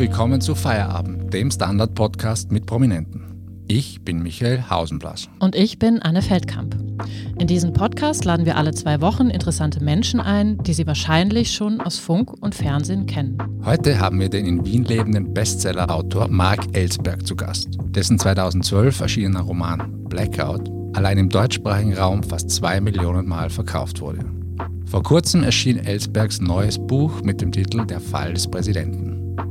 willkommen zu Feierabend, dem Standard-Podcast mit Prominenten. Ich bin Michael Hausenblas. Und ich bin Anne Feldkamp. In diesem Podcast laden wir alle zwei Wochen interessante Menschen ein, die Sie wahrscheinlich schon aus Funk und Fernsehen kennen. Heute haben wir den in Wien lebenden Bestseller-Autor Mark Ellsberg zu Gast, dessen 2012 erschienener Roman Blackout allein im deutschsprachigen Raum fast zwei Millionen Mal verkauft wurde. Vor kurzem erschien Ellsbergs neues Buch mit dem Titel Der Fall des Präsidenten.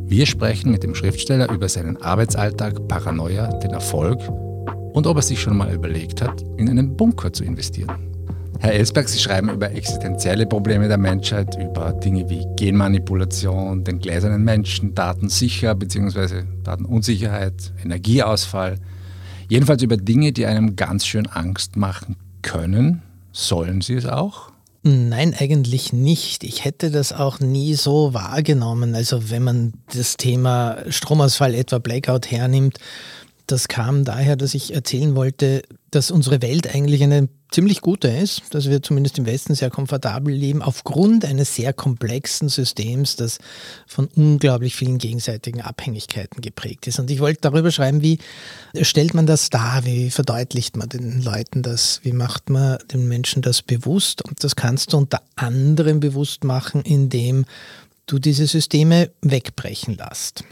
Wir sprechen mit dem Schriftsteller über seinen Arbeitsalltag, Paranoia, den Erfolg und ob er sich schon mal überlegt hat, in einen Bunker zu investieren. Herr Ellsberg, Sie schreiben über existenzielle Probleme der Menschheit, über Dinge wie Genmanipulation, den gläsernen Menschen, Datensicher bzw. Datenunsicherheit, Energieausfall. Jedenfalls über Dinge, die einem ganz schön Angst machen können. Sollen sie es auch? Nein, eigentlich nicht. Ich hätte das auch nie so wahrgenommen. Also wenn man das Thema Stromausfall, etwa Blackout hernimmt, das kam daher, dass ich erzählen wollte, dass unsere Welt eigentlich eine ziemlich gute ist, dass wir zumindest im Westen sehr komfortabel leben, aufgrund eines sehr komplexen Systems, das von unglaublich vielen gegenseitigen Abhängigkeiten geprägt ist. Und ich wollte darüber schreiben, wie stellt man das dar, wie verdeutlicht man den Leuten das, wie macht man den Menschen das bewusst. Und das kannst du unter anderem bewusst machen, indem du diese Systeme wegbrechen lässt.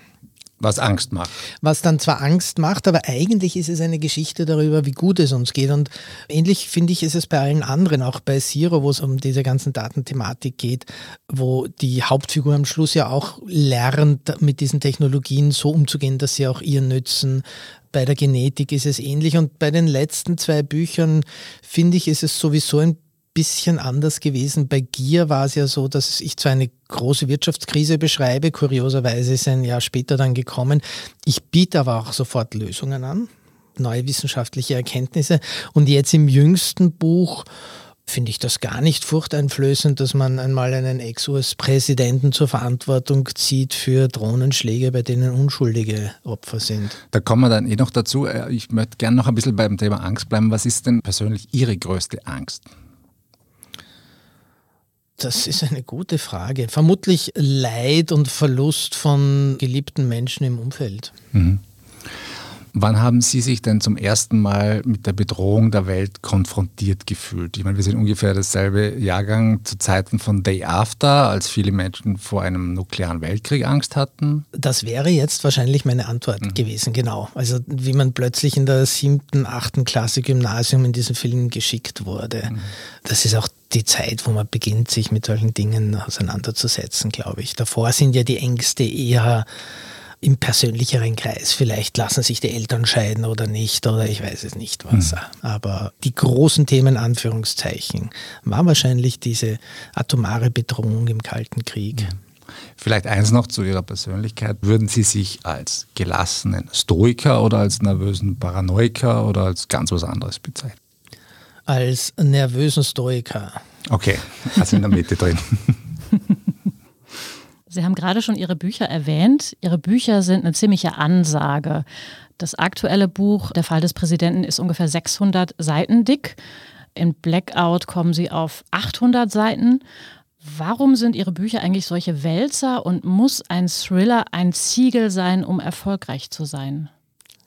Was Angst macht. Was dann zwar Angst macht, aber eigentlich ist es eine Geschichte darüber, wie gut es uns geht. Und ähnlich finde ich, ist es bei allen anderen, auch bei Zero, wo es um diese ganzen Datenthematik geht, wo die Hauptfigur am Schluss ja auch lernt, mit diesen Technologien so umzugehen, dass sie auch ihr nützen. Bei der Genetik ist es ähnlich. Und bei den letzten zwei Büchern, finde ich, ist es sowieso ein bisschen anders gewesen. Bei Gier war es ja so, dass ich zwar eine große Wirtschaftskrise beschreibe, kurioserweise ist ein Jahr später dann gekommen. Ich biete aber auch sofort Lösungen an, neue wissenschaftliche Erkenntnisse. Und jetzt im jüngsten Buch finde ich das gar nicht furchteinflößend, dass man einmal einen Ex-US-Präsidenten zur Verantwortung zieht für Drohnenschläge, bei denen unschuldige Opfer sind. Da kommen wir dann eh noch dazu. Äh, ich möchte gerne noch ein bisschen beim Thema Angst bleiben. Was ist denn persönlich Ihre größte Angst? Das ist eine gute Frage. Vermutlich Leid und Verlust von geliebten Menschen im Umfeld. Mhm. Wann haben Sie sich denn zum ersten Mal mit der Bedrohung der Welt konfrontiert gefühlt? Ich meine, wir sind ungefähr dasselbe Jahrgang zu Zeiten von Day After, als viele Menschen vor einem nuklearen Weltkrieg Angst hatten. Das wäre jetzt wahrscheinlich meine Antwort mhm. gewesen, genau. Also wie man plötzlich in der siebten, achten Klasse Gymnasium in diesen Film geschickt wurde. Mhm. Das ist auch die Zeit, wo man beginnt, sich mit solchen Dingen auseinanderzusetzen, glaube ich. Davor sind ja die Ängste eher im persönlicheren Kreis. Vielleicht lassen sich die Eltern scheiden oder nicht oder ich weiß es nicht was. Mhm. Aber die großen Themen, Anführungszeichen, war wahrscheinlich diese atomare Bedrohung im Kalten Krieg. Mhm. Vielleicht eins noch zu Ihrer Persönlichkeit. Würden Sie sich als gelassenen Stoiker oder als nervösen Paranoiker oder als ganz was anderes bezeichnen? als nervösen Stoiker. Okay, also in der Mitte drin. Sie haben gerade schon Ihre Bücher erwähnt. Ihre Bücher sind eine ziemliche Ansage. Das aktuelle Buch Der Fall des Präsidenten ist ungefähr 600 Seiten dick. In Blackout kommen Sie auf 800 Seiten. Warum sind Ihre Bücher eigentlich solche Wälzer und muss ein Thriller ein Ziegel sein, um erfolgreich zu sein?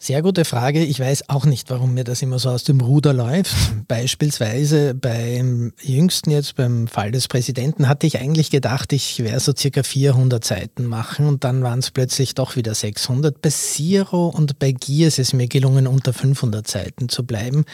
Sehr gute Frage. Ich weiß auch nicht, warum mir das immer so aus dem Ruder läuft. Beispielsweise beim jüngsten jetzt, beim Fall des Präsidenten, hatte ich eigentlich gedacht, ich werde so circa 400 Seiten machen und dann waren es plötzlich doch wieder 600. Bei Zero und bei Gier ist es mir gelungen, unter 500 Seiten zu bleiben.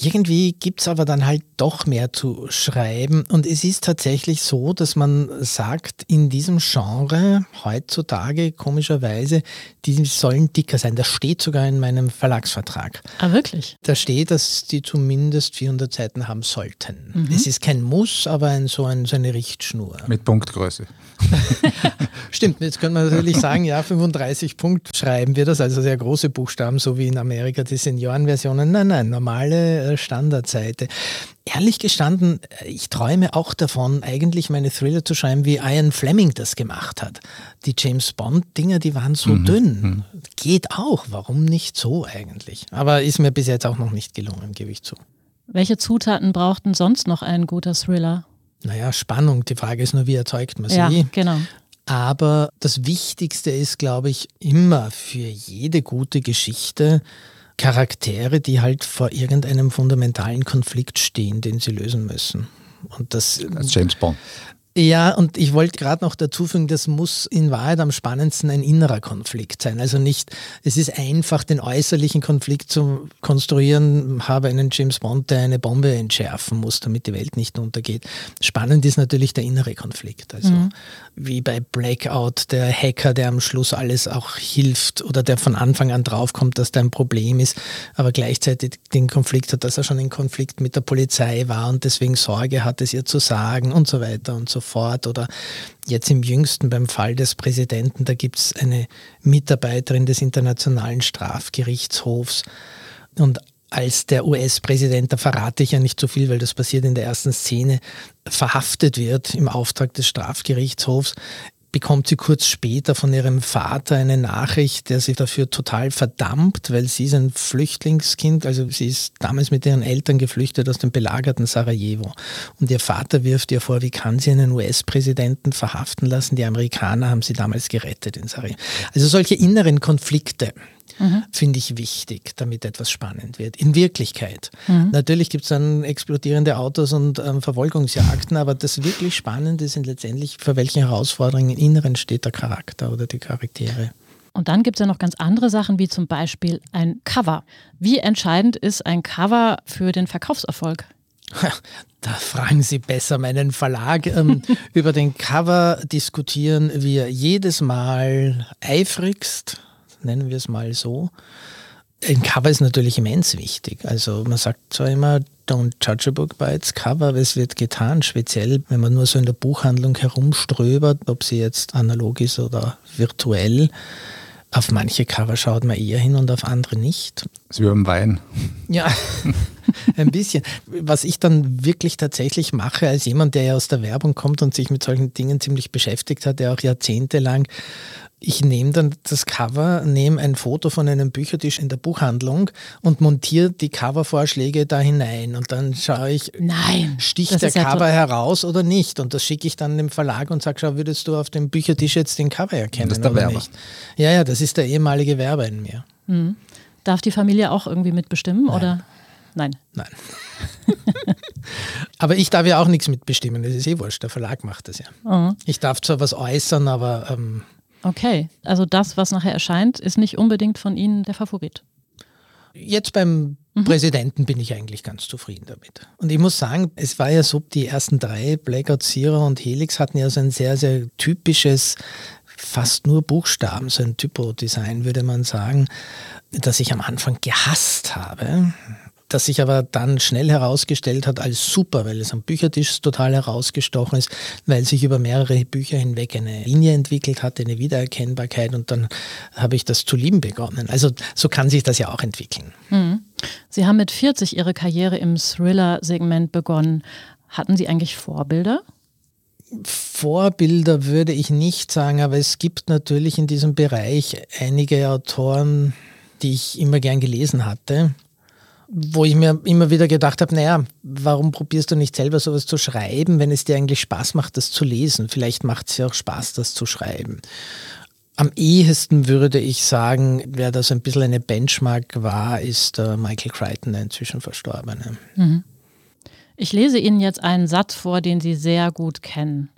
Irgendwie gibt es aber dann halt doch mehr zu schreiben. Und es ist tatsächlich so, dass man sagt, in diesem Genre heutzutage komischerweise, die sollen dicker sein. Das steht sogar in meinem Verlagsvertrag. Ah, wirklich? Da steht, dass die zumindest 400 Seiten haben sollten. Mhm. Es ist kein Muss, aber ein, so, ein, so eine Richtschnur. Mit Punktgröße. Stimmt, jetzt könnte man natürlich sagen, ja, 35 Punkt schreiben wir das, also sehr große Buchstaben, so wie in Amerika die Seniorenversionen. Nein, nein, normale Standardseite. Ehrlich gestanden, ich träume auch davon, eigentlich meine Thriller zu schreiben, wie Ian Fleming das gemacht hat. Die James Bond-Dinger, die waren so mhm. dünn. Mhm. Geht auch, warum nicht so eigentlich? Aber ist mir bis jetzt auch noch nicht gelungen, gebe ich zu. Welche Zutaten braucht denn sonst noch ein guter Thriller? Naja, Spannung. Die Frage ist nur, wie erzeugt man sie? Ja, genau. Aber das Wichtigste ist, glaube ich, immer für jede gute Geschichte Charaktere, die halt vor irgendeinem fundamentalen Konflikt stehen, den sie lösen müssen. Und das, Als James Bond. Ja, und ich wollte gerade noch dazu fügen, das muss in Wahrheit am spannendsten ein innerer Konflikt sein. Also nicht, es ist einfach, den äußerlichen Konflikt zu konstruieren, habe einen James Bond, der eine Bombe entschärfen muss, damit die Welt nicht untergeht. Spannend ist natürlich der innere Konflikt. Also mhm. wie bei Blackout, der Hacker, der am Schluss alles auch hilft oder der von Anfang an draufkommt, dass da ein Problem ist, aber gleichzeitig den Konflikt hat, dass er schon in Konflikt mit der Polizei war und deswegen Sorge hat, es ihr zu sagen und so weiter und so fort fort. Oder jetzt im jüngsten beim Fall des Präsidenten, da gibt es eine Mitarbeiterin des Internationalen Strafgerichtshofs. Und als der US-Präsident, da verrate ich ja nicht so viel, weil das passiert in der ersten Szene, verhaftet wird im Auftrag des Strafgerichtshofs, bekommt sie kurz später von ihrem Vater eine Nachricht, der sie dafür total verdammt, weil sie ist ein Flüchtlingskind, also sie ist damals mit ihren Eltern geflüchtet aus dem belagerten Sarajevo. Und ihr Vater wirft ihr vor, wie kann sie einen US-Präsidenten verhaften lassen? Die Amerikaner haben sie damals gerettet in Sarajevo. Also solche inneren Konflikte mhm. finde ich wichtig, damit etwas spannend wird. In Wirklichkeit. Mhm. Natürlich gibt es dann explodierende Autos und ähm, Verfolgungsjagden, aber das wirklich Spannende sind letztendlich, für welche Herausforderungen im Inneren steht der Charakter oder die Charaktere. Und dann gibt es ja noch ganz andere Sachen, wie zum Beispiel ein Cover. Wie entscheidend ist ein Cover für den Verkaufserfolg? Da fragen Sie besser meinen Verlag. Ähm, über den Cover diskutieren wir jedes Mal eifrigst nennen wir es mal so. Ein Cover ist natürlich immens wichtig. Also man sagt zwar immer, don't judge a book by its cover, aber es wird getan, speziell wenn man nur so in der Buchhandlung herumströbert, ob sie jetzt analog ist oder virtuell. Auf manche Cover schaut man eher hin und auf andere nicht. Ist wie beim Wein. Ja, ein bisschen. Was ich dann wirklich tatsächlich mache, als jemand, der ja aus der Werbung kommt und sich mit solchen Dingen ziemlich beschäftigt hat, der auch jahrzehntelang ich nehme dann das Cover, nehme ein Foto von einem Büchertisch in der Buchhandlung und montiere die Covervorschläge da hinein. Und dann schaue ich, Nein, sticht der Cover ja heraus oder nicht. Und das schicke ich dann dem Verlag und sage, schau, würdest du auf dem Büchertisch jetzt den Cover erkennen das ist der oder Werber. nicht? Ja, ja, das ist der ehemalige Werber in mir. Mhm. Darf die Familie auch irgendwie mitbestimmen Nein. oder? Nein. Nein. aber ich darf ja auch nichts mitbestimmen, das ist eh wurscht, der Verlag macht das ja. Mhm. Ich darf zwar was äußern, aber ähm, Okay, also das, was nachher erscheint, ist nicht unbedingt von Ihnen der Favorit. Jetzt beim mhm. Präsidenten bin ich eigentlich ganz zufrieden damit. Und ich muss sagen, es war ja so, die ersten drei, Blackout, Zero und Helix hatten ja so ein sehr, sehr typisches, fast nur Buchstaben, so ein Typo-Design, würde man sagen, das ich am Anfang gehasst habe das sich aber dann schnell herausgestellt hat als super, weil es am Büchertisch total herausgestochen ist, weil sich über mehrere Bücher hinweg eine Linie entwickelt hat, eine Wiedererkennbarkeit und dann habe ich das zu lieben begonnen. Also so kann sich das ja auch entwickeln. Mhm. Sie haben mit 40 Ihre Karriere im Thriller-Segment begonnen. Hatten Sie eigentlich Vorbilder? Vorbilder würde ich nicht sagen, aber es gibt natürlich in diesem Bereich einige Autoren, die ich immer gern gelesen hatte wo ich mir immer wieder gedacht habe, naja, warum probierst du nicht selber sowas zu schreiben, wenn es dir eigentlich Spaß macht, das zu lesen? Vielleicht macht es ja auch Spaß, das zu schreiben. Am ehesten würde ich sagen, wer das ein bisschen eine Benchmark war, ist äh, Michael Crichton, der inzwischen Verstorbene. Mhm. Ich lese Ihnen jetzt einen Satz vor, den Sie sehr gut kennen.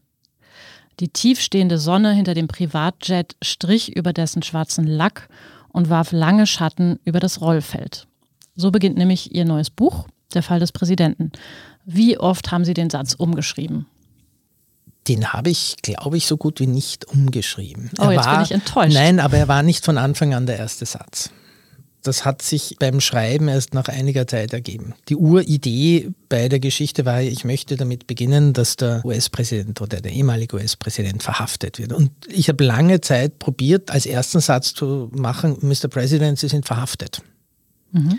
Die tiefstehende Sonne hinter dem Privatjet strich über dessen schwarzen Lack und warf lange Schatten über das Rollfeld. So beginnt nämlich Ihr neues Buch, Der Fall des Präsidenten. Wie oft haben Sie den Satz umgeschrieben? Den habe ich, glaube ich, so gut wie nicht umgeschrieben. Oh, er jetzt war, bin ich enttäuscht. Nein, aber er war nicht von Anfang an der erste Satz. Das hat sich beim Schreiben erst nach einiger Zeit ergeben. Die Uridee bei der Geschichte war, ich möchte damit beginnen, dass der US-Präsident oder der ehemalige US-Präsident verhaftet wird. Und ich habe lange Zeit probiert, als ersten Satz zu machen, Mr. President, Sie sind verhaftet. Mhm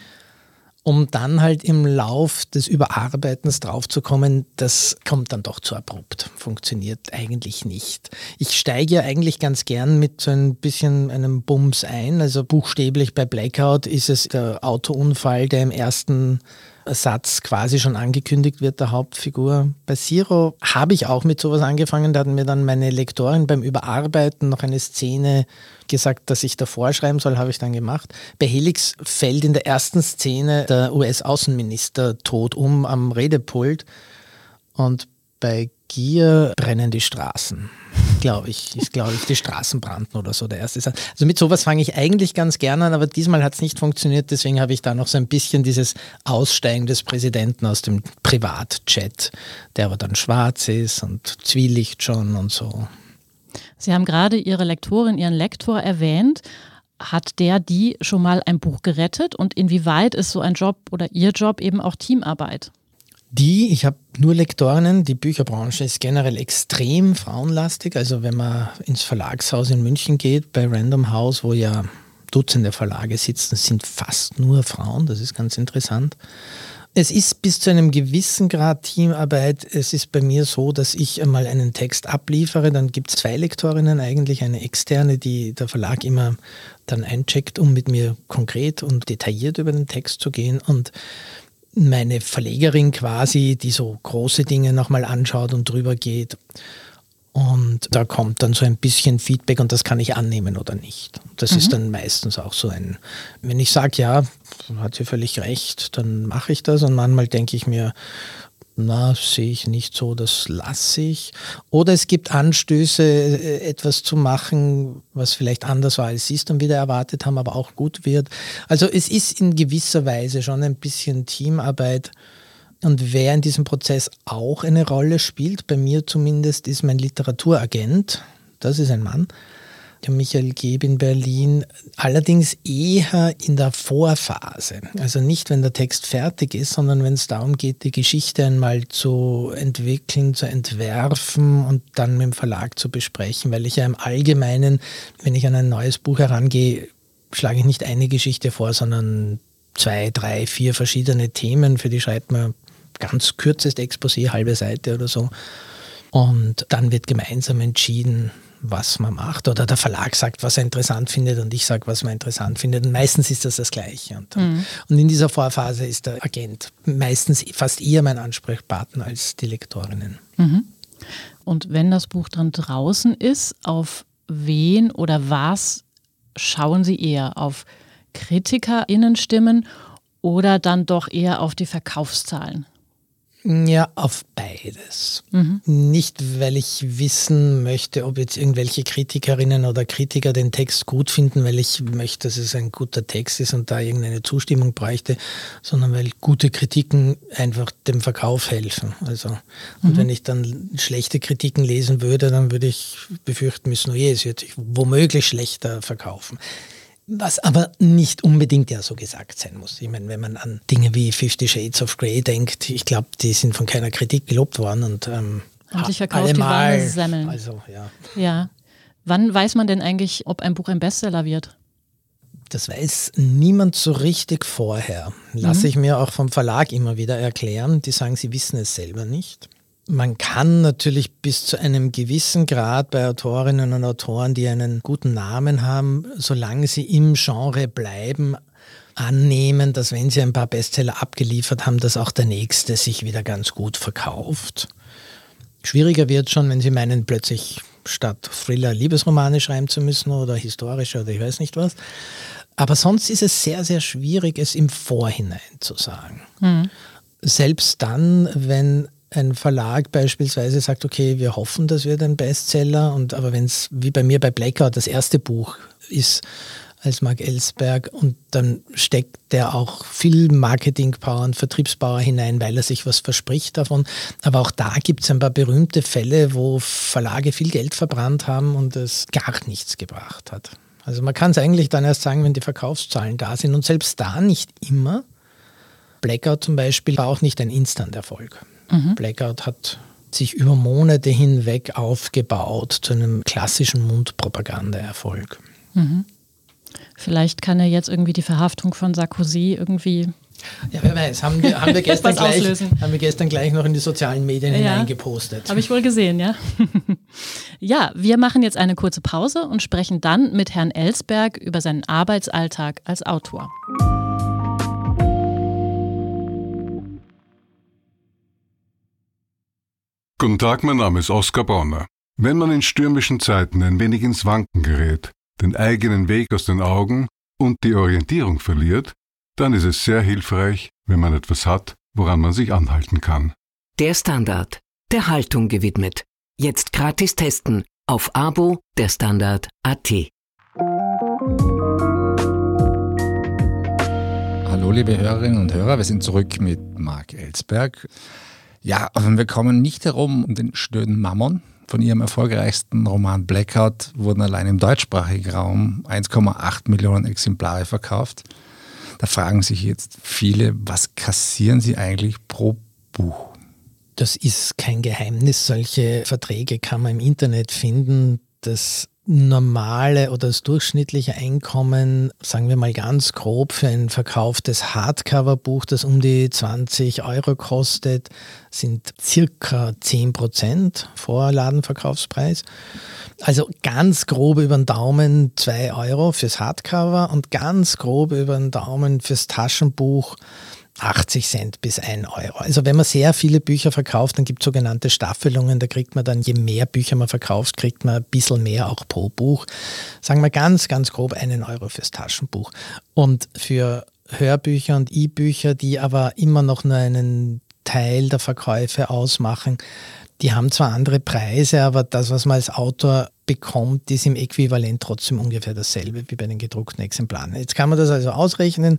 um dann halt im Lauf des Überarbeitens draufzukommen, das kommt dann doch zu abrupt, funktioniert eigentlich nicht. Ich steige ja eigentlich ganz gern mit so ein bisschen einem Bums ein, also buchstäblich bei Blackout ist es der Autounfall, der im ersten Satz quasi schon angekündigt wird der Hauptfigur. Bei Zero habe ich auch mit sowas angefangen. Da hat mir dann meine Lektorin beim Überarbeiten noch eine Szene gesagt, dass ich davor schreiben soll, habe ich dann gemacht. Bei Helix fällt in der ersten Szene der US-Außenminister tot um am Redepult. Und bei Gier brennen die Straßen, glaube ich. Ist, glaube ich, die Straßen brannten oder so der erste. Also mit sowas fange ich eigentlich ganz gerne an, aber diesmal hat es nicht funktioniert. Deswegen habe ich da noch so ein bisschen dieses Aussteigen des Präsidenten aus dem Privatchat, der aber dann schwarz ist und Zwielicht schon und so. Sie haben gerade Ihre Lektorin, Ihren Lektor erwähnt. Hat der die schon mal ein Buch gerettet und inwieweit ist so ein Job oder Ihr Job eben auch Teamarbeit? Die, ich habe nur Lektorinnen, die Bücherbranche ist generell extrem frauenlastig. Also wenn man ins Verlagshaus in München geht, bei Random House, wo ja Dutzende Verlage sitzen, sind fast nur Frauen. Das ist ganz interessant. Es ist bis zu einem gewissen Grad Teamarbeit. Es ist bei mir so, dass ich einmal einen Text abliefere, dann gibt es zwei Lektorinnen eigentlich, eine externe, die der Verlag immer dann eincheckt, um mit mir konkret und detailliert über den Text zu gehen. Und meine Verlegerin quasi, die so große Dinge nochmal anschaut und drüber geht. Und da kommt dann so ein bisschen Feedback und das kann ich annehmen oder nicht. Das mhm. ist dann meistens auch so ein, wenn ich sage, ja, hat sie völlig recht, dann mache ich das und manchmal denke ich mir, na, sehe ich nicht so, das lasse ich. Oder es gibt Anstöße, äh, etwas zu machen, was vielleicht anders war, als Sie es dann wieder erwartet haben, aber auch gut wird. Also es ist in gewisser Weise schon ein bisschen Teamarbeit. Und wer in diesem Prozess auch eine Rolle spielt, bei mir zumindest, ist mein Literaturagent. Das ist ein Mann der Michael Geb in Berlin, allerdings eher in der Vorphase. Also nicht, wenn der Text fertig ist, sondern wenn es darum geht, die Geschichte einmal zu entwickeln, zu entwerfen und dann mit dem Verlag zu besprechen, weil ich ja im Allgemeinen, wenn ich an ein neues Buch herangehe, schlage ich nicht eine Geschichte vor, sondern zwei, drei, vier verschiedene Themen, für die schreibt man ganz kürzest Exposé, halbe Seite oder so. Und dann wird gemeinsam entschieden, was man macht. Oder der Verlag sagt, was er interessant findet und ich sage, was man interessant findet. Und meistens ist das das Gleiche. Und, mhm. und in dieser Vorphase ist der Agent meistens fast eher mein Ansprechpartner als die Lektorinnen. Mhm. Und wenn das Buch dann draußen ist, auf wen oder was schauen Sie eher? Auf KritikerInnenstimmen oder dann doch eher auf die Verkaufszahlen? Ja, auf beides. Mhm. Nicht, weil ich wissen möchte, ob jetzt irgendwelche Kritikerinnen oder Kritiker den Text gut finden, weil ich möchte, dass es ein guter Text ist und da irgendeine Zustimmung bräuchte, sondern weil gute Kritiken einfach dem Verkauf helfen. Also, und mhm. wenn ich dann schlechte Kritiken lesen würde, dann würde ich befürchten müssen, oh je, es wird sich womöglich schlechter verkaufen. Was aber nicht unbedingt ja so gesagt sein muss. Ich meine, wenn man an Dinge wie Fifty Shades of Grey denkt, ich glaube, die sind von keiner Kritik gelobt worden und ähm, verkauft allemal, wie Semmeln. Also, ja. ja. Wann weiß man denn eigentlich, ob ein Buch ein Bestseller wird? Das weiß niemand so richtig vorher. Lasse mhm. ich mir auch vom Verlag immer wieder erklären. Die sagen, sie wissen es selber nicht. Man kann natürlich bis zu einem gewissen Grad bei Autorinnen und Autoren, die einen guten Namen haben, solange sie im Genre bleiben, annehmen, dass wenn sie ein paar Bestseller abgeliefert haben, dass auch der nächste sich wieder ganz gut verkauft. Schwieriger wird schon, wenn sie meinen, plötzlich statt Thriller Liebesromane schreiben zu müssen oder historische oder ich weiß nicht was. Aber sonst ist es sehr, sehr schwierig, es im Vorhinein zu sagen. Mhm. Selbst dann, wenn ein Verlag beispielsweise sagt, okay, wir hoffen, das wird ein Bestseller, und aber wenn es wie bei mir bei Blackout das erste Buch ist als Mark Ellsberg und dann steckt der auch viel Marketingpower und Vertriebspower hinein, weil er sich was verspricht davon. Aber auch da gibt es ein paar berühmte Fälle, wo Verlage viel Geld verbrannt haben und es gar nichts gebracht hat. Also man kann es eigentlich dann erst sagen, wenn die Verkaufszahlen da sind und selbst da nicht immer. Blackout zum Beispiel war auch nicht ein Instant-Erfolg. Mhm. Blackout hat sich über Monate hinweg aufgebaut zu einem klassischen Mundpropagandaerfolg. Mhm. Vielleicht kann er jetzt irgendwie die Verhaftung von Sarkozy irgendwie. Ja, wer weiß, haben wir, haben wir, gestern, gleich, haben wir gestern gleich noch in die sozialen Medien ja, hineingepostet. Habe ich wohl gesehen, ja. ja, wir machen jetzt eine kurze Pause und sprechen dann mit Herrn Ellsberg über seinen Arbeitsalltag als Autor. Guten Tag, mein Name ist Oskar Bronner. Wenn man in stürmischen Zeiten ein wenig ins Wanken gerät, den eigenen Weg aus den Augen und die Orientierung verliert, dann ist es sehr hilfreich, wenn man etwas hat, woran man sich anhalten kann. Der Standard, der Haltung gewidmet. Jetzt gratis testen auf Abo der Standard AT. Hallo liebe Hörerinnen und Hörer, wir sind zurück mit Marc Ellsberg. Ja, aber wir kommen nicht herum um den stöden Mammon. Von ihrem erfolgreichsten Roman Blackout wurden allein im deutschsprachigen Raum 1,8 Millionen Exemplare verkauft. Da fragen sich jetzt viele, was kassieren sie eigentlich pro Buch? Das ist kein Geheimnis. Solche Verträge kann man im Internet finden. Das normale oder das durchschnittliche Einkommen, sagen wir mal ganz grob, für ein verkauftes Hardcover-Buch, das um die 20 Euro kostet, sind circa 10 Prozent vor Ladenverkaufspreis. Also ganz grob über den Daumen 2 Euro fürs Hardcover und ganz grob über den Daumen fürs Taschenbuch 80 Cent bis 1 Euro. Also wenn man sehr viele Bücher verkauft, dann gibt es sogenannte Staffelungen, da kriegt man dann, je mehr Bücher man verkauft, kriegt man ein bisschen mehr auch pro Buch. Sagen wir ganz, ganz grob einen Euro fürs Taschenbuch. Und für Hörbücher und E-Bücher, die aber immer noch nur einen Teil der Verkäufe ausmachen, die haben zwar andere Preise, aber das, was man als Autor bekommt, ist im Äquivalent trotzdem ungefähr dasselbe wie bei den gedruckten Exemplaren. Jetzt kann man das also ausrechnen,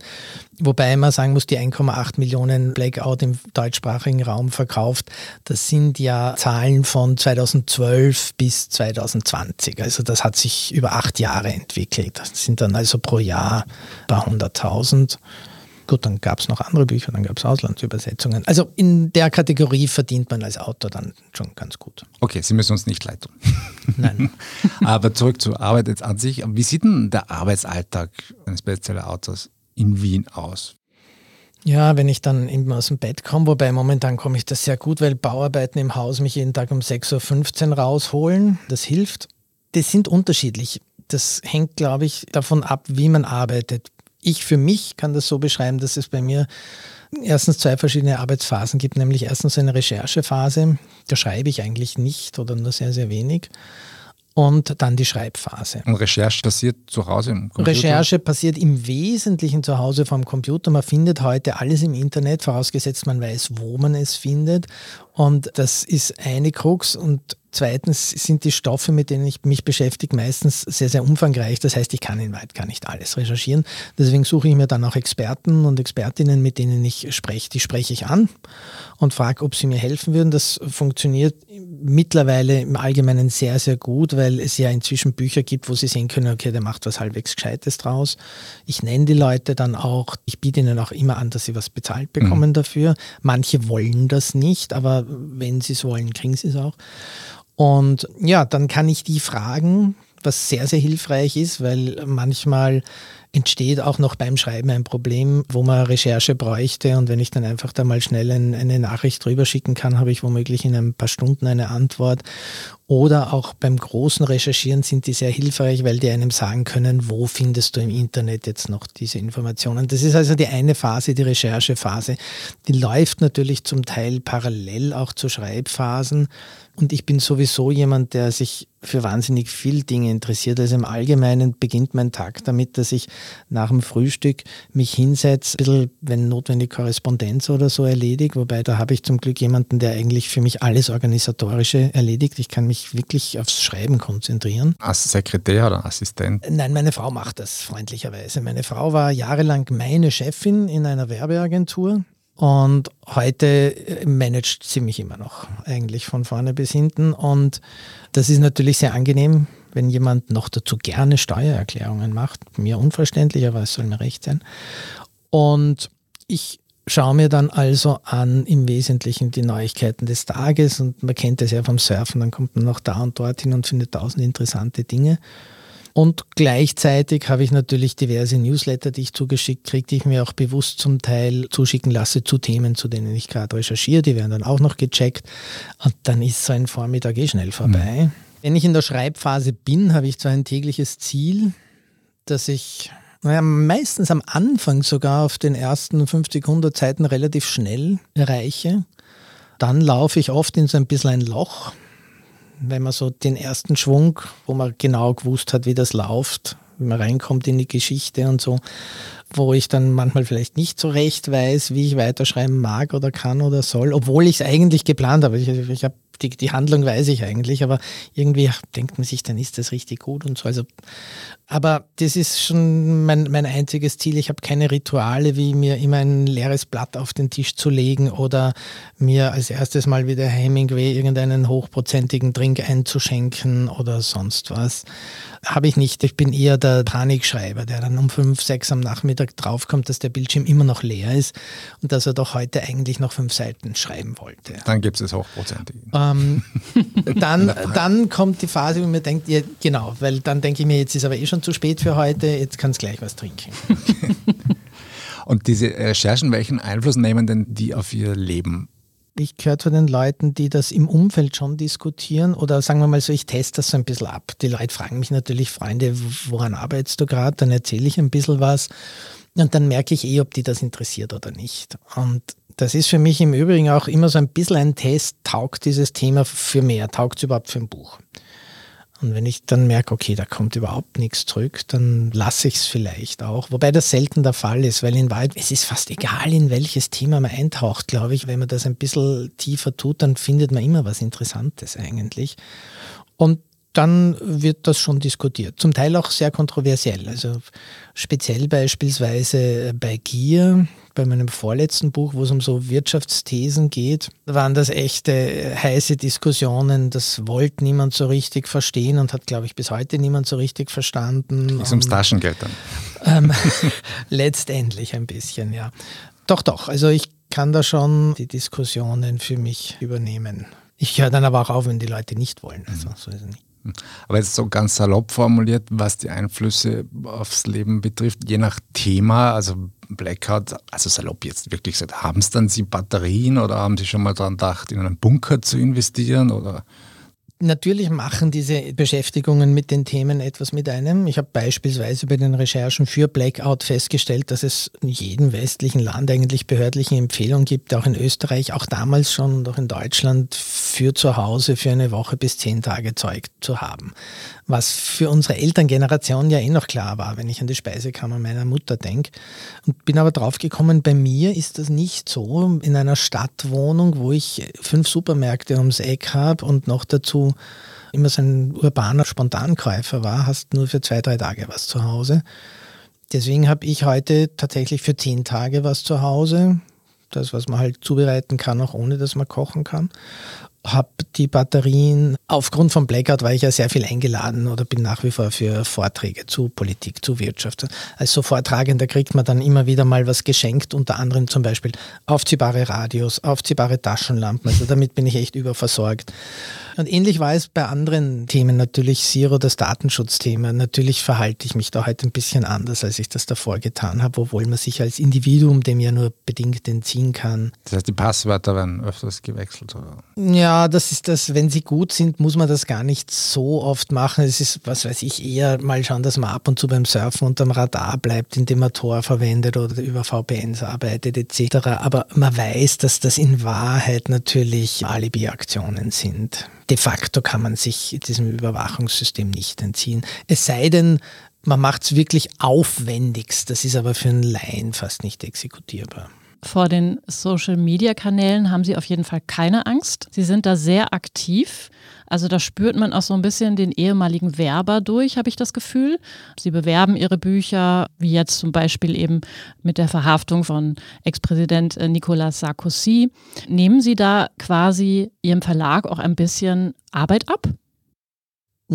wobei man sagen muss, die 1,8 Millionen Blackout im deutschsprachigen Raum verkauft, das sind ja Zahlen von 2012 bis 2020. Also das hat sich über acht Jahre entwickelt. Das sind dann also pro Jahr ein paar hunderttausend. Gut, dann gab es noch andere Bücher, dann gab es Auslandsübersetzungen. Also in der Kategorie verdient man als Autor dann schon ganz gut. Okay, Sie müssen uns nicht leid tun. Nein. Aber zurück zur Arbeit jetzt an sich. Wie sieht denn der Arbeitsalltag eines Bestseller-Autors in Wien aus? Ja, wenn ich dann eben aus dem Bett komme, wobei momentan komme ich das sehr gut, weil Bauarbeiten im Haus mich jeden Tag um 6.15 Uhr rausholen. Das hilft. Das sind unterschiedlich. Das hängt, glaube ich, davon ab, wie man arbeitet ich für mich kann das so beschreiben, dass es bei mir erstens zwei verschiedene Arbeitsphasen gibt, nämlich erstens eine Recherchephase, da schreibe ich eigentlich nicht oder nur sehr, sehr wenig. Und dann die Schreibphase. Und Recherche passiert zu Hause im Computer? Recherche passiert im Wesentlichen zu Hause vom Computer. Man findet heute alles im Internet, vorausgesetzt man weiß, wo man es findet. Und das ist eine Krux. Und Zweitens sind die Stoffe, mit denen ich mich beschäftige, meistens sehr, sehr umfangreich. Das heißt, ich kann in weit gar nicht alles recherchieren. Deswegen suche ich mir dann auch Experten und Expertinnen, mit denen ich spreche. Die spreche ich an und frage, ob sie mir helfen würden. Das funktioniert mittlerweile im Allgemeinen sehr, sehr gut, weil es ja inzwischen Bücher gibt, wo sie sehen können, okay, der macht was halbwegs Gescheites draus. Ich nenne die Leute dann auch, ich biete ihnen auch immer an, dass sie was bezahlt bekommen mhm. dafür. Manche wollen das nicht, aber wenn sie es wollen, kriegen sie es auch. Und ja, dann kann ich die fragen, was sehr, sehr hilfreich ist, weil manchmal entsteht auch noch beim Schreiben ein Problem, wo man Recherche bräuchte. Und wenn ich dann einfach da mal schnell ein, eine Nachricht drüber schicken kann, habe ich womöglich in ein paar Stunden eine Antwort. Oder auch beim großen Recherchieren sind die sehr hilfreich, weil die einem sagen können, wo findest du im Internet jetzt noch diese Informationen. Das ist also die eine Phase, die Recherchephase. Die läuft natürlich zum Teil parallel auch zu Schreibphasen. Und ich bin sowieso jemand, der sich für wahnsinnig viel Dinge interessiert. Also im Allgemeinen beginnt mein Tag damit, dass ich nach dem Frühstück mich hinsetze, ein bisschen, wenn notwendig, Korrespondenz oder so erledige. Wobei da habe ich zum Glück jemanden, der eigentlich für mich alles Organisatorische erledigt. Ich kann mich wirklich aufs Schreiben konzentrieren. Als Sekretär oder Assistent? Nein, meine Frau macht das freundlicherweise. Meine Frau war jahrelang meine Chefin in einer Werbeagentur. Und heute äh, managt sie mich immer noch, eigentlich von vorne bis hinten. Und das ist natürlich sehr angenehm, wenn jemand noch dazu gerne Steuererklärungen macht. Mir unverständlich, aber es soll mir recht sein. Und ich schaue mir dann also an im Wesentlichen die Neuigkeiten des Tages und man kennt das ja vom Surfen, dann kommt man noch da und dorthin und findet tausend interessante Dinge. Und gleichzeitig habe ich natürlich diverse Newsletter, die ich zugeschickt kriege, die ich mir auch bewusst zum Teil zuschicken lasse zu Themen, zu denen ich gerade recherchiere. Die werden dann auch noch gecheckt. Und dann ist so ein Vormittag eh schnell vorbei. Mhm. Wenn ich in der Schreibphase bin, habe ich zwar ein tägliches Ziel, dass ich naja, meistens am Anfang sogar auf den ersten 50, 100 Seiten relativ schnell erreiche dann laufe ich oft in so ein bisschen ein Loch, wenn man so den ersten Schwung, wo man genau gewusst hat, wie das läuft, wie man reinkommt in die Geschichte und so, wo ich dann manchmal vielleicht nicht so recht weiß, wie ich weiterschreiben mag oder kann oder soll, obwohl ich es eigentlich geplant habe. Ich, ich habe die, die Handlung weiß ich eigentlich, aber irgendwie denkt man sich, dann ist das richtig gut und so. Also, aber das ist schon mein, mein einziges Ziel. Ich habe keine Rituale, wie mir immer ein leeres Blatt auf den Tisch zu legen oder mir als erstes mal wieder Hemingway irgendeinen hochprozentigen Drink einzuschenken oder sonst was. Habe ich nicht. Ich bin eher der Panikschreiber, der dann um fünf, sechs am Nachmittag draufkommt, dass der Bildschirm immer noch leer ist und dass er doch heute eigentlich noch fünf Seiten schreiben wollte. Dann gibt es hochprozentig. Ähm, dann, dann kommt die Phase, wo man denkt, ja, genau, weil dann denke ich mir, jetzt ist aber eh schon zu spät für heute, jetzt kannst du gleich was trinken. Und diese Recherchen, welchen Einfluss nehmen denn die auf ihr Leben? Ich gehöre zu den Leuten, die das im Umfeld schon diskutieren oder sagen wir mal so, ich teste das so ein bisschen ab. Die Leute fragen mich natürlich, Freunde, woran arbeitest du gerade? Dann erzähle ich ein bisschen was und dann merke ich eh, ob die das interessiert oder nicht. Und das ist für mich im Übrigen auch immer so ein bisschen ein Test, taugt dieses Thema für mehr, taugt es überhaupt für ein Buch? Und wenn ich dann merke, okay, da kommt überhaupt nichts zurück, dann lasse ich es vielleicht auch. Wobei das selten der Fall ist, weil in Wahrheit, es ist fast egal, in welches Thema man eintaucht, glaube ich. Wenn man das ein bisschen tiefer tut, dann findet man immer was Interessantes eigentlich. Und dann wird das schon diskutiert. Zum Teil auch sehr kontroversiell. Also speziell beispielsweise bei Gier, bei meinem vorletzten Buch, wo es um so Wirtschaftsthesen geht, waren das echte heiße Diskussionen. Das wollte niemand so richtig verstehen und hat, glaube ich, bis heute niemand so richtig verstanden. Ist ums Taschengeld dann? Ähm, letztendlich ein bisschen, ja. Doch, doch. Also ich kann da schon die Diskussionen für mich übernehmen. Ich höre dann aber auch auf, wenn die Leute nicht wollen. Also so ist es nicht. Aber jetzt so ganz salopp formuliert, was die Einflüsse aufs Leben betrifft, je nach Thema, also Blackout, also salopp jetzt wirklich gesagt, haben es dann Sie Batterien oder haben Sie schon mal daran gedacht, in einen Bunker zu investieren oder? Natürlich machen diese Beschäftigungen mit den Themen etwas mit einem. Ich habe beispielsweise bei den Recherchen für Blackout festgestellt, dass es in jedem westlichen Land eigentlich behördliche Empfehlungen gibt, auch in Österreich, auch damals schon und auch in Deutschland, für zu Hause für eine Woche bis zehn Tage Zeug zu haben was für unsere Elterngeneration ja eh noch klar war, wenn ich an die Speisekammer meiner Mutter denke. Und bin aber drauf gekommen, bei mir ist das nicht so. In einer Stadtwohnung, wo ich fünf Supermärkte ums Eck habe und noch dazu immer so ein urbaner Spontankäufer war, hast nur für zwei, drei Tage was zu Hause. Deswegen habe ich heute tatsächlich für zehn Tage was zu Hause. Das, was man halt zubereiten kann, auch ohne dass man kochen kann habe die Batterien, aufgrund von Blackout war ich ja sehr viel eingeladen oder bin nach wie vor für Vorträge zu Politik, zu Wirtschaft. Als so Vortragender kriegt man dann immer wieder mal was geschenkt, unter anderem zum Beispiel aufziehbare Radios, aufziehbare Taschenlampen. Also damit bin ich echt überversorgt. Und ähnlich war es bei anderen Themen, natürlich Zero, das Datenschutzthema. Natürlich verhalte ich mich da heute ein bisschen anders, als ich das davor getan habe, obwohl man sich als Individuum dem ja nur bedingt entziehen kann. Das heißt, die Passwörter werden öfters gewechselt, oder? Ja, das ist das, wenn sie gut sind, muss man das gar nicht so oft machen. Es ist, was weiß ich, eher mal schauen, dass man ab und zu beim Surfen unterm Radar bleibt, indem man Tor verwendet oder über VPNs arbeitet etc. Aber man weiß, dass das in Wahrheit natürlich Alibi-Aktionen sind de facto kann man sich diesem Überwachungssystem nicht entziehen. Es sei denn, man macht es wirklich aufwendigst. Das ist aber für einen Laien fast nicht exekutierbar. Vor den Social-Media-Kanälen haben Sie auf jeden Fall keine Angst. Sie sind da sehr aktiv. Also da spürt man auch so ein bisschen den ehemaligen Werber durch, habe ich das Gefühl. Sie bewerben ihre Bücher, wie jetzt zum Beispiel eben mit der Verhaftung von Ex-Präsident äh, Nicolas Sarkozy. Nehmen Sie da quasi Ihrem Verlag auch ein bisschen Arbeit ab?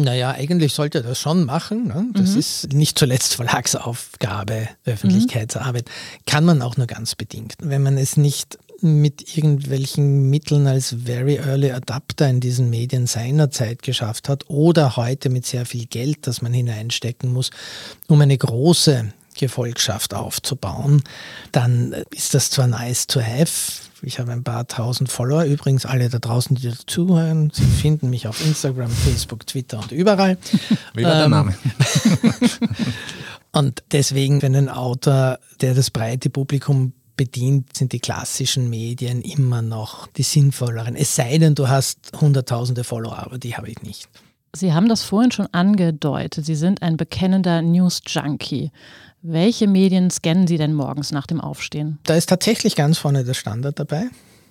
Naja, eigentlich sollte er das schon machen. Ne? Das mhm. ist nicht zuletzt Verlagsaufgabe, Öffentlichkeitsarbeit. Mhm. Kann man auch nur ganz bedingt. Wenn man es nicht mit irgendwelchen Mitteln als Very Early Adapter in diesen Medien seinerzeit geschafft hat oder heute mit sehr viel Geld, das man hineinstecken muss, um eine große Gefolgschaft aufzubauen, dann ist das zwar nice to have. Ich habe ein paar tausend Follower. Übrigens, alle da draußen, die zuhören, Sie finden mich auf Instagram, Facebook, Twitter und überall. Wie war der ähm, Name? und deswegen, wenn ein Autor, der das breite Publikum bedient, sind die klassischen Medien immer noch die sinnvolleren. Es sei denn, du hast hunderttausende Follower, aber die habe ich nicht. Sie haben das vorhin schon angedeutet. Sie sind ein bekennender News-Junkie. Welche Medien scannen Sie denn morgens nach dem Aufstehen? Da ist tatsächlich ganz vorne der Standard dabei.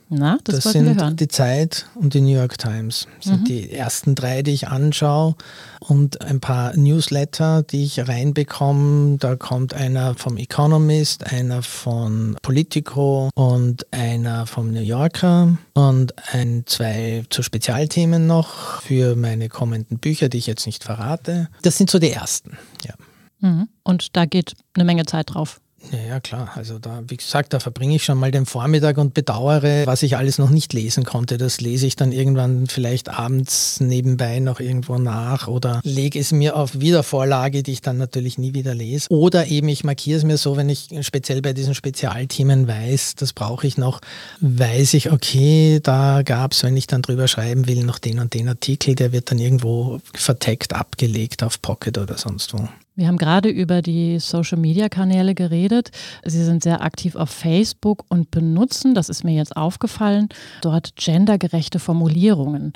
Na, das, das sind die Zeit und die New York Times. Das sind mhm. die ersten drei, die ich anschaue und ein paar Newsletter, die ich reinbekomme. Da kommt einer vom Economist, einer von Politico und einer vom New Yorker und ein, zwei zu Spezialthemen noch für meine kommenden Bücher, die ich jetzt nicht verrate. Das sind so die ersten, ja. Mhm. Und da geht eine Menge Zeit drauf. Ja, ja, klar. Also da, wie gesagt, da verbringe ich schon mal den Vormittag und bedauere, was ich alles noch nicht lesen konnte. Das lese ich dann irgendwann vielleicht abends nebenbei noch irgendwo nach oder lege es mir auf Wiedervorlage, die ich dann natürlich nie wieder lese. Oder eben ich markiere es mir so, wenn ich speziell bei diesen Spezialthemen weiß, das brauche ich noch, weiß ich, okay, da gab es, wenn ich dann drüber schreiben will, noch den und den Artikel, der wird dann irgendwo verteckt abgelegt auf Pocket oder sonst wo. Wir haben gerade über die Social-Media-Kanäle geredet. Sie sind sehr aktiv auf Facebook und benutzen, das ist mir jetzt aufgefallen, dort gendergerechte Formulierungen.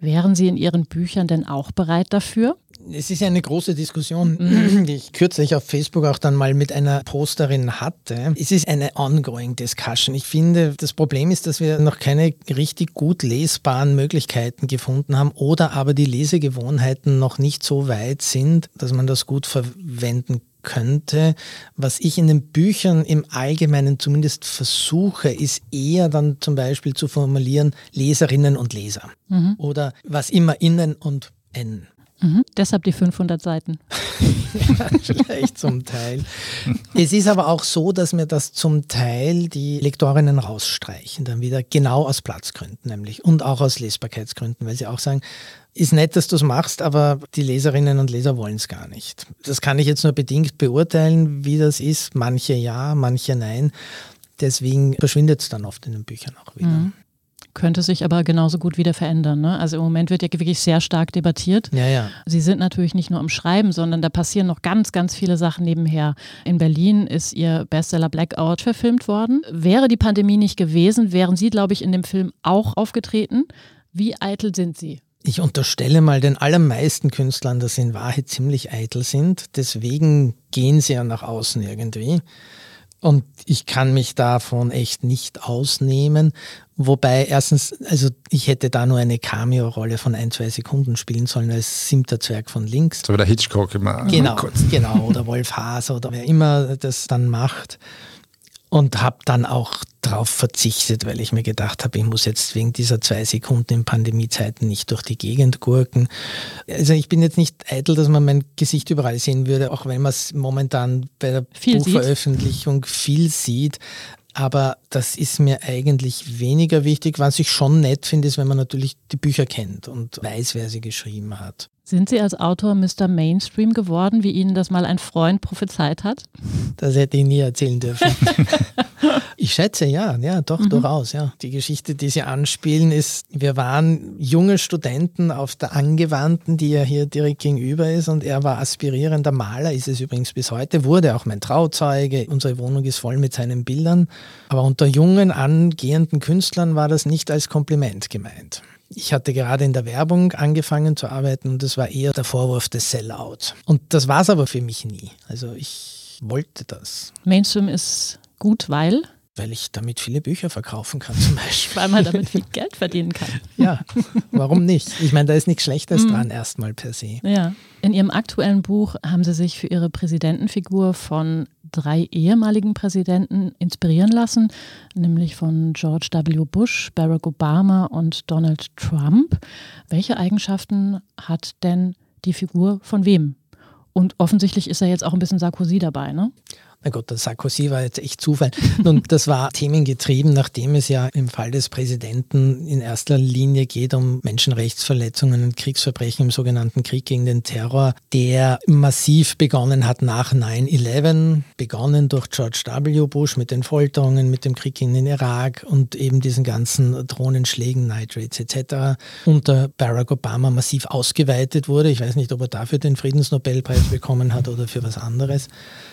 Wären Sie in Ihren Büchern denn auch bereit dafür? Es ist ja eine große Diskussion, mhm. die ich kürzlich auf Facebook auch dann mal mit einer Posterin hatte. Es ist eine ongoing discussion. Ich finde, das Problem ist, dass wir noch keine richtig gut lesbaren Möglichkeiten gefunden haben oder aber die Lesegewohnheiten noch nicht so weit sind, dass man das gut verwenden könnte. Was ich in den Büchern im Allgemeinen zumindest versuche, ist eher dann zum Beispiel zu formulieren Leserinnen und Leser. Mhm. Oder was immer innen und n. Mhm. Deshalb die 500 Seiten. ja, vielleicht zum Teil. Es ist aber auch so, dass mir das zum Teil die Lektorinnen rausstreichen, dann wieder genau aus Platzgründen nämlich und auch aus Lesbarkeitsgründen, weil sie auch sagen, ist nett, dass du es machst, aber die Leserinnen und Leser wollen es gar nicht. Das kann ich jetzt nur bedingt beurteilen, wie das ist. Manche ja, manche nein. Deswegen verschwindet es dann oft in den Büchern auch wieder. Mhm. Könnte sich aber genauso gut wieder verändern. Ne? Also im Moment wird ja wirklich sehr stark debattiert. Ja, ja. Sie sind natürlich nicht nur am Schreiben, sondern da passieren noch ganz, ganz viele Sachen nebenher. In Berlin ist Ihr Bestseller Blackout verfilmt worden. Wäre die Pandemie nicht gewesen, wären Sie, glaube ich, in dem Film auch aufgetreten. Wie eitel sind Sie? Ich unterstelle mal den allermeisten Künstlern, dass sie in Wahrheit ziemlich eitel sind. Deswegen gehen sie ja nach außen irgendwie. Und ich kann mich davon echt nicht ausnehmen. Wobei erstens, also ich hätte da nur eine Cameo-Rolle von ein, zwei Sekunden spielen sollen als siebter Zwerg von links. So wie der Hitchcock immer. Genau, genau. Oder Wolf Haas oder wer immer das dann macht und habe dann auch darauf verzichtet, weil ich mir gedacht habe, ich muss jetzt wegen dieser zwei Sekunden in Pandemiezeiten nicht durch die Gegend gurken. Also ich bin jetzt nicht eitel, dass man mein Gesicht überall sehen würde, auch wenn man es momentan bei der viel Buchveröffentlichung sieht. viel sieht. Aber das ist mir eigentlich weniger wichtig. Was ich schon nett finde, ist, wenn man natürlich die Bücher kennt und weiß, wer sie geschrieben hat. Sind Sie als Autor Mr. Mainstream geworden, wie Ihnen das mal ein Freund prophezeit hat? Das hätte ich nie erzählen dürfen. ich schätze, ja, ja, doch, mhm. durchaus, ja. Die Geschichte, die Sie anspielen, ist, wir waren junge Studenten auf der Angewandten, die ja hier direkt gegenüber ist und er war aspirierender Maler, ist es übrigens bis heute, wurde auch mein Trauzeuge. Unsere Wohnung ist voll mit seinen Bildern. Aber unter jungen, angehenden Künstlern war das nicht als Kompliment gemeint. Ich hatte gerade in der Werbung angefangen zu arbeiten und das war eher der Vorwurf des Sellout. Und das war es aber für mich nie. Also ich wollte das. Mainstream ist gut, weil? Weil ich damit viele Bücher verkaufen kann zum Beispiel. Weil man damit viel Geld verdienen kann. ja, warum nicht? Ich meine, da ist nichts Schlechtes mhm. dran erstmal per se. Ja. In Ihrem aktuellen Buch haben Sie sich für Ihre Präsidentenfigur von drei ehemaligen Präsidenten inspirieren lassen, nämlich von George W. Bush, Barack Obama und Donald Trump. Welche Eigenschaften hat denn die Figur von wem? Und offensichtlich ist er jetzt auch ein bisschen Sarkozy dabei, ne? Na Gott, der Sarkozy war jetzt echt Zufall. Und das war themengetrieben, nachdem es ja im Fall des Präsidenten in erster Linie geht um Menschenrechtsverletzungen und Kriegsverbrechen im sogenannten Krieg gegen den Terror, der massiv begonnen hat nach 9-11, begonnen durch George W. Bush mit den Folterungen, mit dem Krieg gegen den Irak und eben diesen ganzen Drohnenschlägen, Nitrates etc. unter Barack Obama massiv ausgeweitet wurde. Ich weiß nicht, ob er dafür den Friedensnobelpreis bekommen hat oder für was anderes.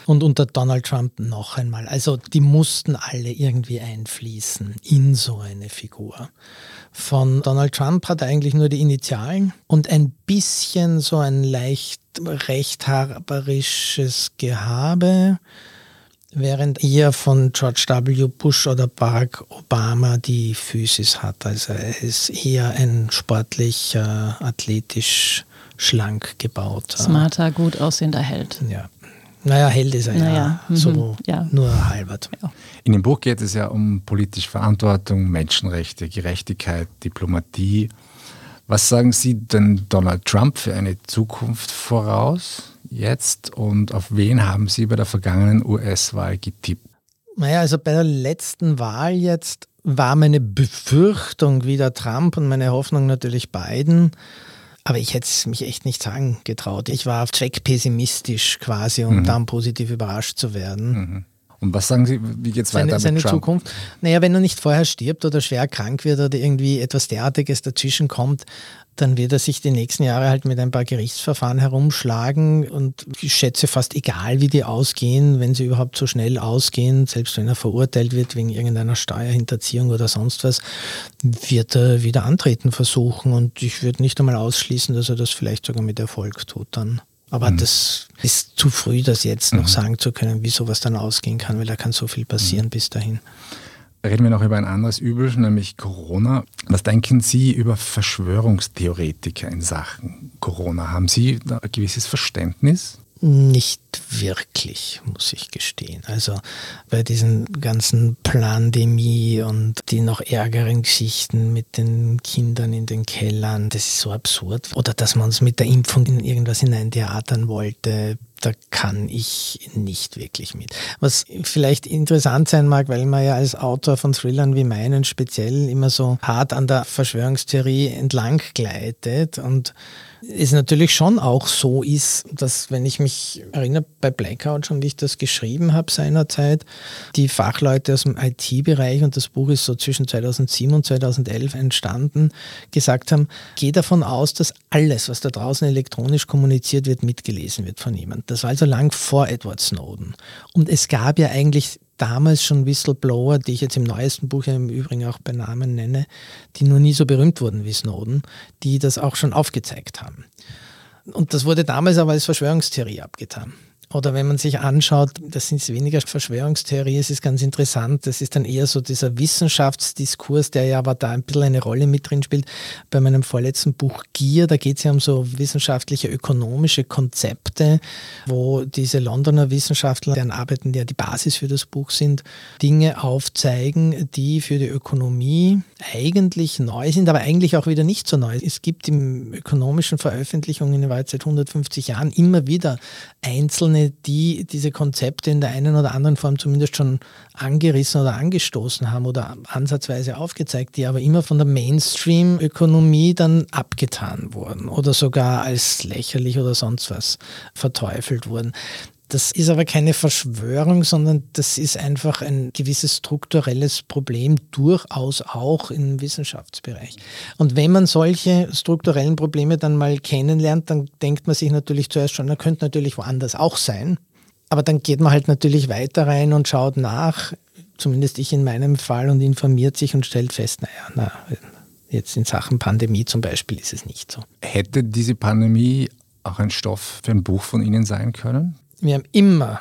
Und unter Donald Donald Trump noch einmal. Also die mussten alle irgendwie einfließen in so eine Figur. Von Donald Trump hat er eigentlich nur die Initialen und ein bisschen so ein leicht rechthaberisches Gehabe, während er von George W. Bush oder Barack Obama die Physis hat. Also er ist eher ein sportlich, äh, athletisch schlank gebaut. Smarter, gut aussehender Held. Ja. Naja, Held ist er naja, ja, mhm, so ja. nur halbert. Ja. In dem Buch geht es ja um politische Verantwortung, Menschenrechte, Gerechtigkeit, Diplomatie. Was sagen Sie denn Donald Trump für eine Zukunft voraus jetzt und auf wen haben Sie bei der vergangenen US-Wahl getippt? Naja, also bei der letzten Wahl jetzt war meine Befürchtung wieder Trump und meine Hoffnung natürlich Biden. Aber ich hätte es mich echt nicht sagen getraut. Ich war zweckpessimistisch quasi, um mhm. dann positiv überrascht zu werden. Mhm. Und was sagen Sie, wie geht es weiter mit seine Trump? Zukunft? Naja, wenn er nicht vorher stirbt oder schwer krank wird oder irgendwie etwas derartiges dazwischen kommt, dann wird er sich die nächsten Jahre halt mit ein paar Gerichtsverfahren herumschlagen und ich schätze fast egal, wie die ausgehen, wenn sie überhaupt so schnell ausgehen, selbst wenn er verurteilt wird wegen irgendeiner Steuerhinterziehung oder sonst was, wird er wieder antreten versuchen und ich würde nicht einmal ausschließen, dass er das vielleicht sogar mit Erfolg tut dann. Aber mhm. das ist zu früh, das jetzt noch mhm. sagen zu können, wie sowas dann ausgehen kann, weil da kann so viel passieren mhm. bis dahin. Reden wir noch über ein anderes Übel, nämlich Corona. Was denken Sie über Verschwörungstheoretiker in Sachen Corona? Haben Sie da ein gewisses Verständnis? Nicht wirklich, muss ich gestehen. Also bei diesen ganzen Plandemie und die noch ärgeren Geschichten mit den Kindern in den Kellern, das ist so absurd. Oder dass man uns mit der Impfung in irgendwas hineintheatern wollte, da kann ich nicht wirklich mit. Was vielleicht interessant sein mag, weil man ja als Autor von Thrillern wie meinen speziell immer so hart an der Verschwörungstheorie entlang gleitet und es natürlich schon auch so ist, dass, wenn ich mich erinnere, bei Blackout schon, wie ich das geschrieben habe seinerzeit, die Fachleute aus dem IT-Bereich, und das Buch ist so zwischen 2007 und 2011 entstanden, gesagt haben, geh davon aus, dass alles, was da draußen elektronisch kommuniziert wird, mitgelesen wird von jemandem. Das war also lang vor Edward Snowden. Und es gab ja eigentlich damals schon Whistleblower, die ich jetzt im neuesten Buch ja im Übrigen auch bei Namen nenne, die nur nie so berühmt wurden wie Snowden, die das auch schon aufgezeigt haben. Und das wurde damals aber als Verschwörungstheorie abgetan. Oder wenn man sich anschaut, das sind weniger Verschwörungstheorie, es ist ganz interessant, das ist dann eher so dieser Wissenschaftsdiskurs, der ja aber da ein bisschen eine Rolle mit drin spielt. Bei meinem vorletzten Buch Gier, da geht es ja um so wissenschaftliche, ökonomische Konzepte, wo diese Londoner Wissenschaftler, deren Arbeiten ja die Basis für das Buch sind, Dinge aufzeigen, die für die Ökonomie eigentlich neu sind, aber eigentlich auch wieder nicht so neu. Es gibt in ökonomischen Veröffentlichungen in Welt seit 150 Jahren immer wieder einzelne Einzelne, die diese Konzepte in der einen oder anderen Form zumindest schon angerissen oder angestoßen haben oder ansatzweise aufgezeigt, die aber immer von der Mainstream-Ökonomie dann abgetan wurden oder sogar als lächerlich oder sonst was verteufelt wurden. Das ist aber keine Verschwörung, sondern das ist einfach ein gewisses strukturelles Problem, durchaus auch im Wissenschaftsbereich. Und wenn man solche strukturellen Probleme dann mal kennenlernt, dann denkt man sich natürlich zuerst schon, er könnte natürlich woanders auch sein. Aber dann geht man halt natürlich weiter rein und schaut nach, zumindest ich in meinem Fall, und informiert sich und stellt fest, naja, na, jetzt in Sachen Pandemie zum Beispiel ist es nicht so. Hätte diese Pandemie auch ein Stoff für ein Buch von Ihnen sein können? Wir haben immer,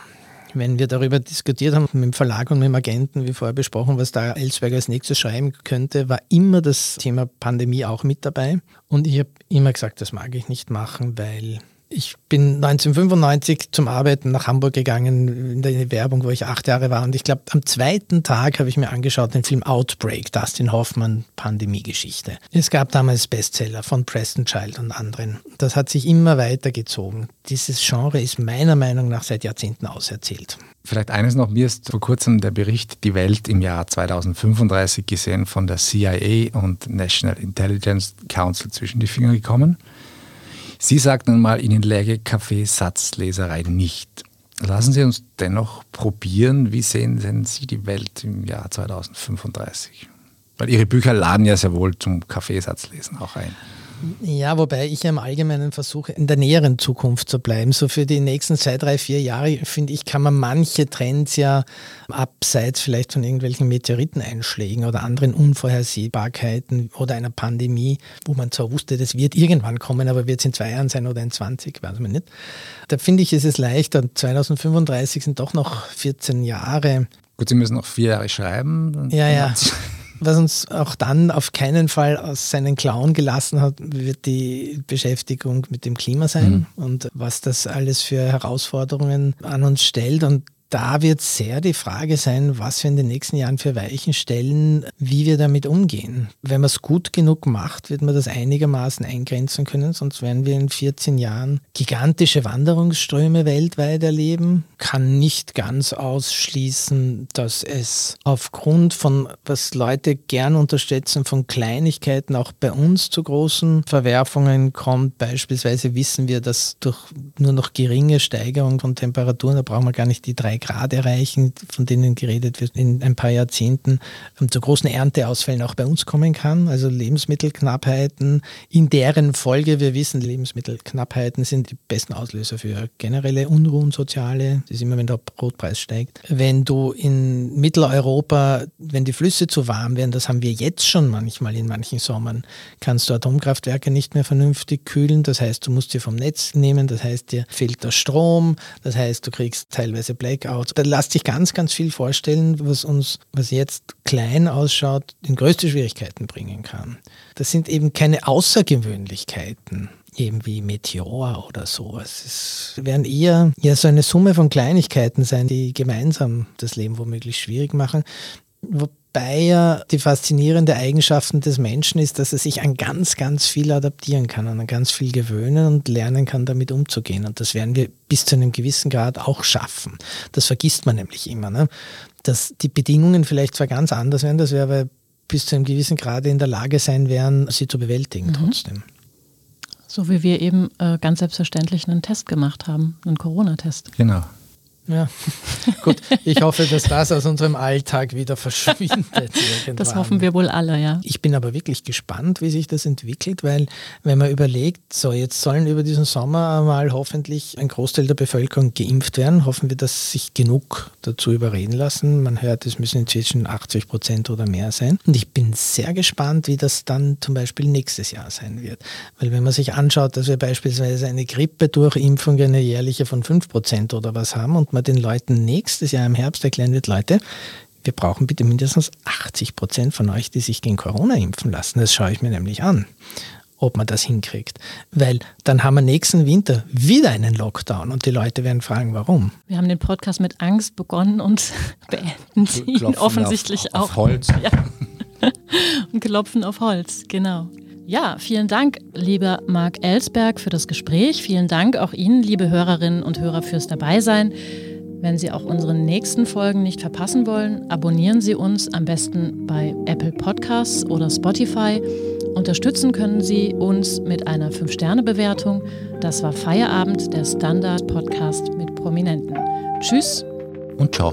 wenn wir darüber diskutiert haben, mit dem Verlag und mit dem Agenten, wie vorher besprochen, was da Ellsberger als nächstes schreiben könnte, war immer das Thema Pandemie auch mit dabei. Und ich habe immer gesagt, das mag ich nicht machen, weil ich bin 1995 zum Arbeiten nach Hamburg gegangen, in der Werbung, wo ich acht Jahre war. Und ich glaube, am zweiten Tag habe ich mir angeschaut den Film Outbreak, Dustin Hoffmann, Pandemiegeschichte. Es gab damals Bestseller von Preston Child und anderen. Das hat sich immer weitergezogen. Dieses Genre ist meiner Meinung nach seit Jahrzehnten auserzählt. Vielleicht eines noch, mir ist vor kurzem der Bericht Die Welt im Jahr 2035 gesehen von der CIA und National Intelligence Council zwischen die Finger gekommen. Sie sagten mal, Ihnen läge Kaffeesatzleserei nicht. Lassen Sie uns dennoch probieren, wie sehen denn Sie die Welt im Jahr 2035? Weil Ihre Bücher laden ja sehr wohl zum Kaffeesatzlesen auch ein. Ja, wobei ich im Allgemeinen versuche, in der näheren Zukunft zu bleiben. So für die nächsten zwei, drei, vier Jahre, finde ich, kann man manche Trends ja abseits vielleicht von irgendwelchen Meteoriteneinschlägen oder anderen Unvorhersehbarkeiten oder einer Pandemie, wo man zwar wusste, das wird irgendwann kommen, aber wird es in zwei Jahren sein oder in 20, weiß man nicht. Da finde ich, ist es leichter. 2035 sind doch noch 14 Jahre. Gut, Sie müssen noch vier Jahre schreiben. Ja, ja. Was uns auch dann auf keinen Fall aus seinen Klauen gelassen hat, wird die Beschäftigung mit dem Klima sein mhm. und was das alles für Herausforderungen an uns stellt. Und da wird sehr die Frage sein, was wir in den nächsten Jahren für Weichen stellen, wie wir damit umgehen. Wenn man es gut genug macht, wird man das einigermaßen eingrenzen können, sonst werden wir in 14 Jahren gigantische Wanderungsströme weltweit erleben. Kann nicht ganz ausschließen, dass es aufgrund von, was Leute gern unterstützen, von Kleinigkeiten auch bei uns zu großen Verwerfungen kommt. Beispielsweise wissen wir, dass durch nur noch geringe Steigerung von Temperaturen, da brauchen wir gar nicht die drei zwei Grad erreichen, von denen geredet wird in ein paar Jahrzehnten, ähm, zu großen Ernteausfällen auch bei uns kommen kann. Also Lebensmittelknappheiten, in deren Folge wir wissen, Lebensmittelknappheiten sind die besten Auslöser für generelle Unruhen, soziale. Das ist immer, wenn der Brotpreis steigt. Wenn du in Mitteleuropa, wenn die Flüsse zu warm werden, das haben wir jetzt schon manchmal in manchen Sommern, kannst du Atomkraftwerke nicht mehr vernünftig kühlen. Das heißt, du musst dir vom Netz nehmen, das heißt, dir fehlt der Strom, das heißt, du kriegst teilweise Blackout Blackout. Da lässt sich ganz, ganz viel vorstellen, was uns, was jetzt klein ausschaut, in größte Schwierigkeiten bringen kann. Das sind eben keine Außergewöhnlichkeiten eben wie Meteor oder sowas. Es werden eher ja so eine Summe von Kleinigkeiten sein, die gemeinsam das Leben womöglich schwierig machen. Wobei ja die faszinierende Eigenschaften des Menschen ist, dass er sich an ganz, ganz viel adaptieren kann, an ganz viel gewöhnen und lernen kann, damit umzugehen. Und das werden wir bis zu einem gewissen Grad auch schaffen. Das vergisst man nämlich immer, ne? dass die Bedingungen vielleicht zwar ganz anders werden, dass wir aber bis zu einem gewissen Grad in der Lage sein werden, sie zu bewältigen mhm. trotzdem. So wie wir eben äh, ganz selbstverständlich einen Test gemacht haben, einen Corona-Test. Genau. Ja, gut. Ich hoffe, dass das aus unserem Alltag wieder verschwindet. Irgendwann. Das hoffen wir wohl alle, ja. Ich bin aber wirklich gespannt, wie sich das entwickelt, weil wenn man überlegt, so jetzt sollen über diesen Sommer mal hoffentlich ein Großteil der Bevölkerung geimpft werden, hoffen wir, dass sich genug dazu überreden lassen. Man hört, es müssen inzwischen 80 Prozent oder mehr sein. Und ich bin sehr gespannt, wie das dann zum Beispiel nächstes Jahr sein wird. Weil wenn man sich anschaut, dass wir beispielsweise eine Grippe durch Impfung eine jährliche von 5 Prozent oder was haben und man den Leuten nächstes Jahr im Herbst erklären wird, Leute, wir brauchen bitte mindestens 80 Prozent von euch, die sich gegen Corona impfen lassen. Das schaue ich mir nämlich an, ob man das hinkriegt. Weil dann haben wir nächsten Winter wieder einen Lockdown und die Leute werden fragen, warum. Wir haben den Podcast mit Angst begonnen und beenden sie ihn offensichtlich auf, auf auch. Holz. Ja. und klopfen auf Holz, genau. Ja, vielen Dank, lieber Marc Ellsberg, für das Gespräch. Vielen Dank auch Ihnen, liebe Hörerinnen und Hörer, fürs Dabeisein. Wenn Sie auch unsere nächsten Folgen nicht verpassen wollen, abonnieren Sie uns am besten bei Apple Podcasts oder Spotify. Unterstützen können Sie uns mit einer 5-Sterne-Bewertung. Das war Feierabend, der Standard-Podcast mit Prominenten. Tschüss und ciao.